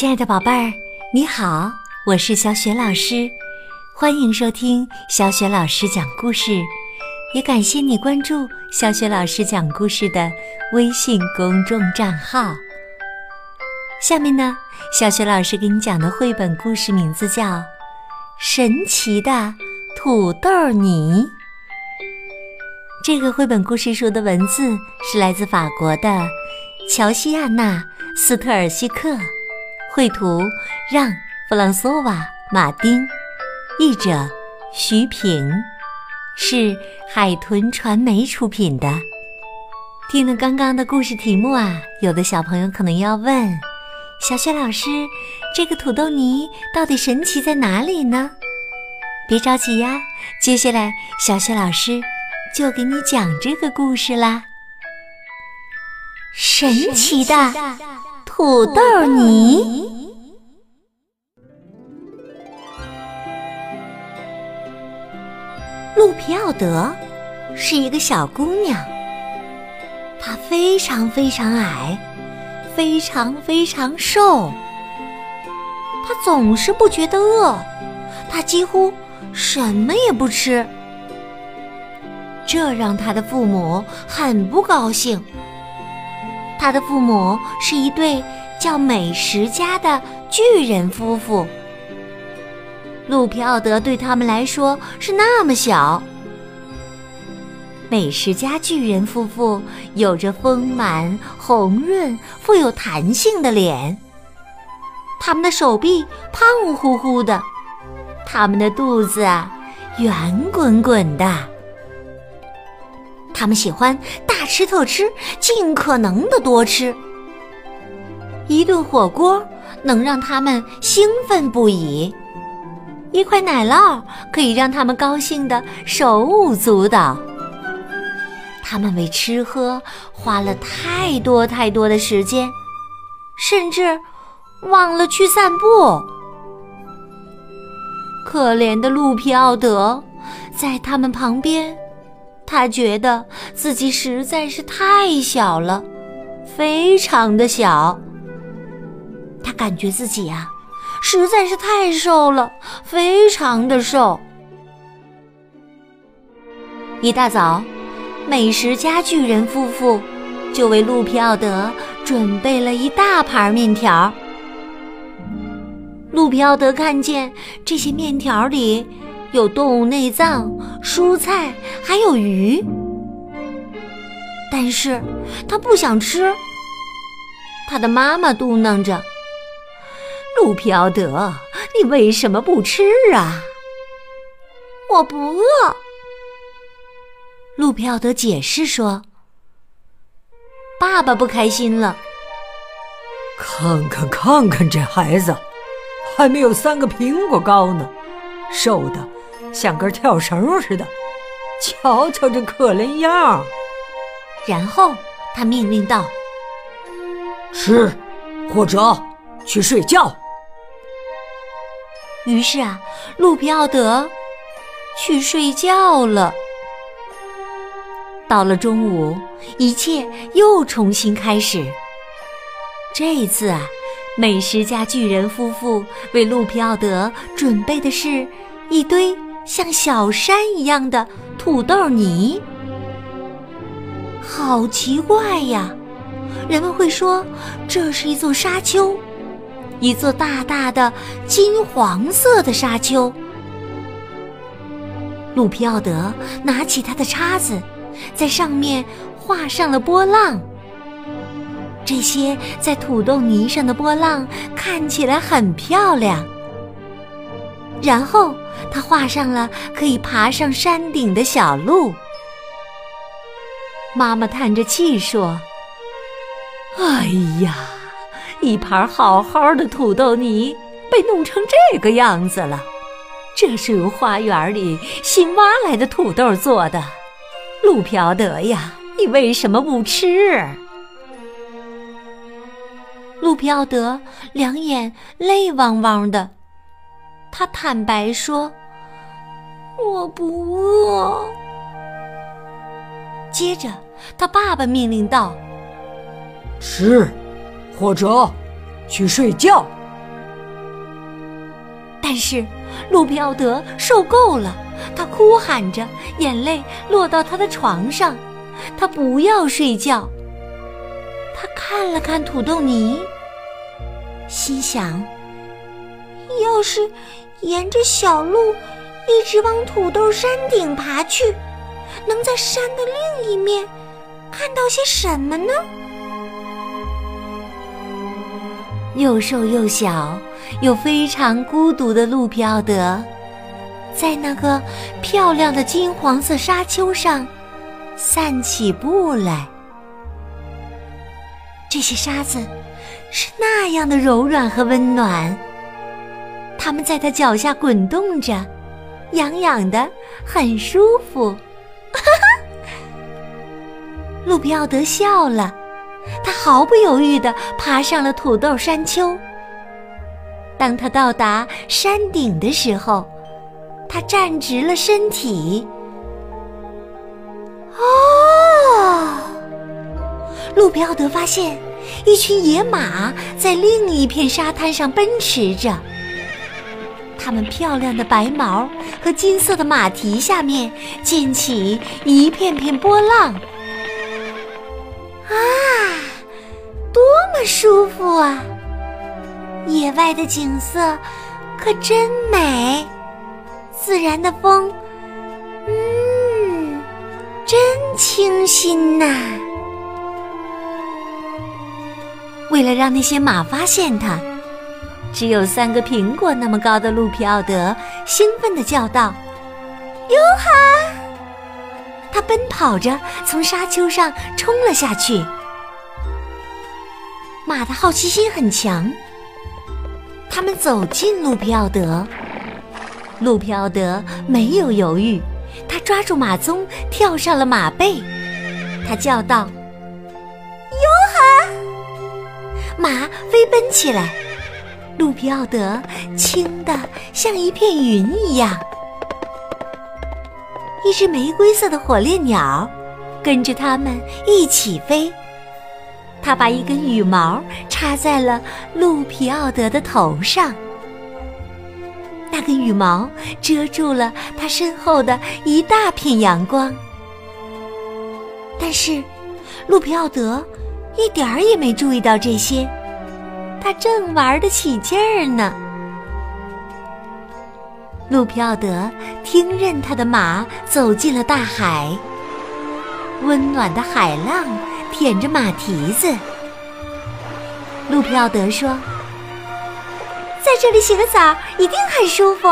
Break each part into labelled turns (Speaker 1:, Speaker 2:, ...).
Speaker 1: 亲爱的宝贝儿，你好，我是小雪老师，欢迎收听小雪老师讲故事，也感谢你关注小雪老师讲故事的微信公众账号。下面呢，小雪老师给你讲的绘本故事名字叫《神奇的土豆泥》。这个绘本故事书的文字是来自法国的乔西亚娜·斯特尔西克。绘图让·弗朗索瓦·马丁，译者徐平，是海豚传媒出品的。听了刚刚的故事题目啊，有的小朋友可能要问：小雪老师，这个土豆泥到底神奇在哪里呢？别着急呀，接下来小雪老师就给你讲这个故事啦。神奇的。土豆泥。路皮奥德是一个小姑娘，她非常非常矮，非常非常瘦。她总是不觉得饿，她几乎什么也不吃，这让她的父母很不高兴。他的父母是一对叫美食家的巨人夫妇。路皮奥德对他们来说是那么小。美食家巨人夫妇有着丰满、红润、富有弹性的脸，他们的手臂胖乎乎的，他们的肚子啊圆滚滚的。他们喜欢大吃特吃，尽可能的多吃。一顿火锅能让他们兴奋不已，一块奶酪可以让他们高兴的手舞足蹈。他们为吃喝花了太多太多的时间，甚至忘了去散步。可怜的路皮奥德在他们旁边。他觉得自己实在是太小了，非常的小。他感觉自己呀，实在是太瘦了，非常的瘦。一大早，美食家巨人夫妇就为路皮奥德准备了一大盘面条。路皮奥德看见这些面条里。有动物内脏、蔬菜，还有鱼，但是他不想吃。他的妈妈嘟囔着：“路皮奥德，你为什么不吃啊？”“我不饿。”路皮奥德解释说。爸爸不开心了：“
Speaker 2: 看看看看，这孩子还没有三个苹果高呢，瘦的。”像根跳绳似的，瞧瞧这可怜样
Speaker 1: 然后他命令道：“
Speaker 2: 吃，或者去睡觉。”
Speaker 1: 于是啊，路皮奥德去睡觉了。到了中午，一切又重新开始。这一次啊，美食家巨人夫妇为路皮奥德准备的是一堆。像小山一样的土豆泥，好奇怪呀！人们会说这是一座沙丘，一座大大的金黄色的沙丘。路皮奥德拿起他的叉子，在上面画上了波浪。这些在土豆泥上的波浪看起来很漂亮。然后他画上了可以爬上山顶的小路。妈妈叹着气说：“哎呀，一盘好好的土豆泥被弄成这个样子了。这是由花园里新挖来的土豆做的。路皮奥德呀，你为什么不吃？”路皮奥德两眼泪汪汪的。他坦白说：“我不饿。”接着，他爸爸命令道：“
Speaker 2: 吃，或者去睡觉。”
Speaker 1: 但是路比奥德受够了，他哭喊着，眼泪落到他的床上。他不要睡觉。他看了看土豆泥，心想：要是沿着小路一直往土豆山顶爬去，能在山的另一面看到些什么呢？又瘦又小又非常孤独的路皮奥德，在那个漂亮的金黄色沙丘上散起步来。这些沙子是那样的柔软和温暖，它们在他脚下滚动着，痒痒的，很舒服。路比奥德笑了，他毫不犹豫地爬上了土豆山丘。当他到达山顶的时候，他站直了身体。哦路比奥德发现，一群野马在另一片沙滩上奔驰着。它们漂亮的白毛和金色的马蹄下面溅起一片片波浪。啊，多么舒服啊！野外的景色可真美，自然的风，嗯，真清新呐。为了让那些马发现它，只有三个苹果那么高的路皮奥德兴奋地叫道：“哟哈！”他奔跑着从沙丘上冲了下去。马的好奇心很强，他们走近路皮奥德。路皮奥德没有犹豫，他抓住马鬃，跳上了马背。他叫道。马飞奔起来，路皮奥德轻的像一片云一样。一只玫瑰色的火烈鸟跟着他们一起飞，它把一根羽毛插在了路皮奥德的头上，那根羽毛遮住了他身后的一大片阳光。但是，路皮奥德。一点儿也没注意到这些，他正玩得起劲儿呢。路皮奥德听任他的马走进了大海，温暖的海浪舔着马蹄子。路皮奥德说：“在这里洗个澡一定很舒服。”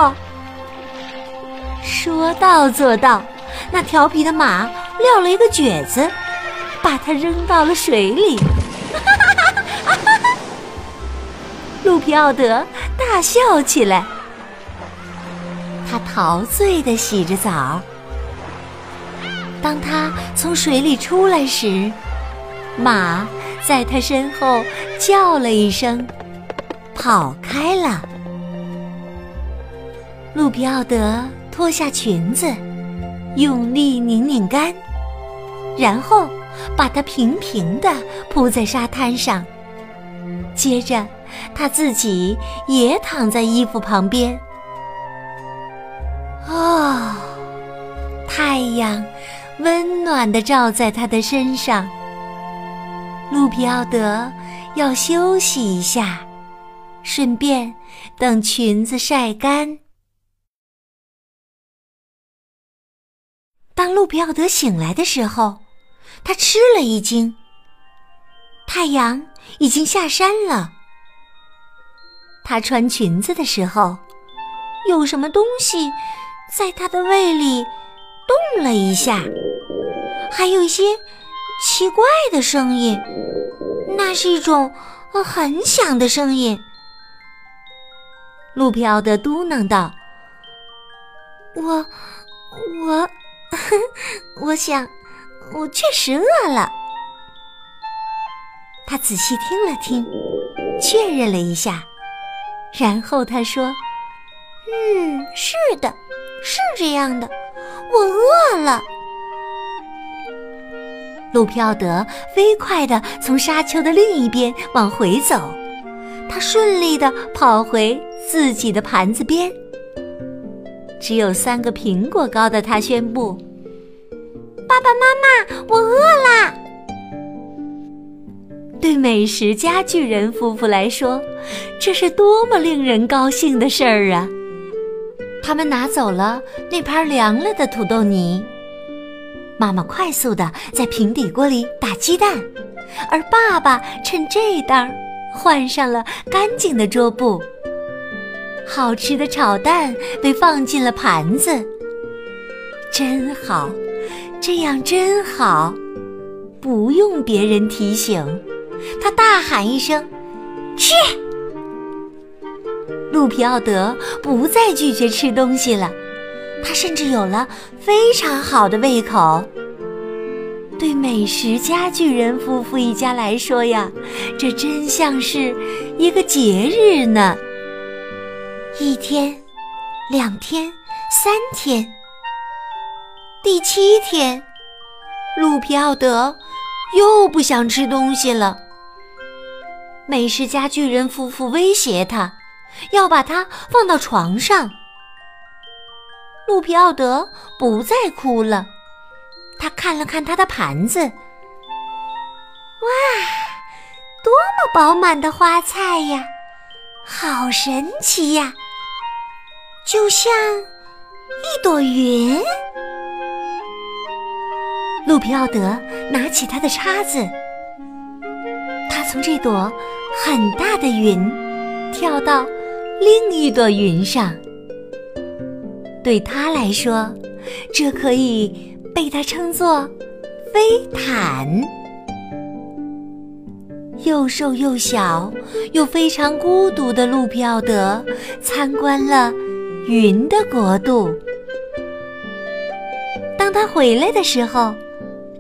Speaker 1: 说到做到，那调皮的马撂了一个蹶子。把它扔到了水里，路皮奥德大笑起来。他陶醉的洗着澡。当他从水里出来时，马在他身后叫了一声，跑开了。路皮奥德脱下裙子，用力拧拧干，然后。把它平平地铺在沙滩上，接着他自己也躺在衣服旁边。哦，太阳温暖的照在他的身上。路皮奥德要休息一下，顺便等裙子晒干。当路皮奥德醒来的时候。他吃了一惊，太阳已经下山了。他穿裙子的时候，有什么东西在他的胃里动了一下，还有一些奇怪的声音，那是一种很响的声音。路飘的嘟囔道：“我，我，我想。”我确实饿了。他仔细听了听，确认了一下，然后他说：“嗯，是的，是这样的，我饿了。”路皮奥德飞快地从沙丘的另一边往回走，他顺利地跑回自己的盘子边。只有三个苹果高的他宣布：“
Speaker 3: 爸爸妈妈，我饿啦！”
Speaker 1: 对美食家巨人夫妇来说，这是多么令人高兴的事儿啊！他们拿走了那盘凉了的土豆泥。妈妈快速地在平底锅里打鸡蛋，而爸爸趁这当换上了干净的桌布。好吃的炒蛋被放进了盘子，真好，这样真好，不用别人提醒。他大喊一声：“
Speaker 3: 吃！”
Speaker 1: 路皮奥德不再拒绝吃东西了，他甚至有了非常好的胃口。对美食家巨人夫妇一家来说呀，这真像是一个节日呢。一天，两天，三天，第七天，路皮奥德又不想吃东西了。美食家巨人夫妇威胁他。要把它放到床上。路皮奥德不再哭了，他看了看他的盘子，哇，
Speaker 3: 多么饱满的花菜呀，好神奇呀，就像一朵云。
Speaker 1: 路皮奥德拿起他的叉子，从这朵很大的云跳到。另一朵云上，对他来说，这可以被他称作飞毯。又瘦又小又非常孤独的路皮奥德参观了云的国度。当他回来的时候，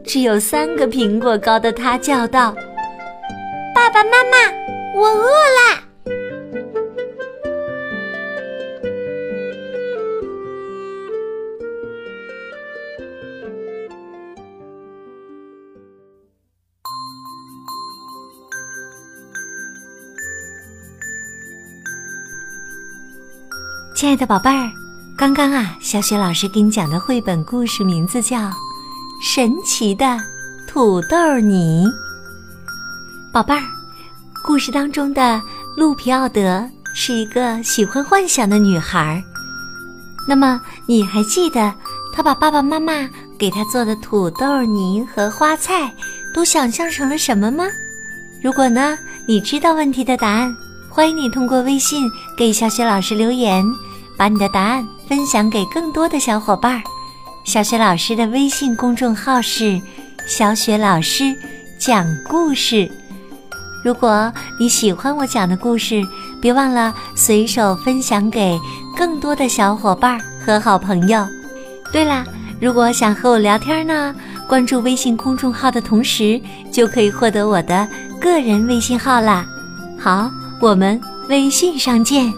Speaker 1: 只有三个苹果高的他叫道：“
Speaker 3: 爸爸妈妈，我饿了。”
Speaker 1: 亲爱的宝贝儿，刚刚啊，小雪老师给你讲的绘本故事名字叫《神奇的土豆泥》。宝贝儿，故事当中的路皮奥德是一个喜欢幻想的女孩。那么，你还记得她把爸爸妈妈给她做的土豆泥和花菜都想象成了什么吗？如果呢，你知道问题的答案，欢迎你通过微信给小雪老师留言。把你的答案分享给更多的小伙伴。小雪老师的微信公众号是“小雪老师讲故事”。如果你喜欢我讲的故事，别忘了随手分享给更多的小伙伴和好朋友。对啦，如果想和我聊天呢，关注微信公众号的同时，就可以获得我的个人微信号啦。好，我们微信上见。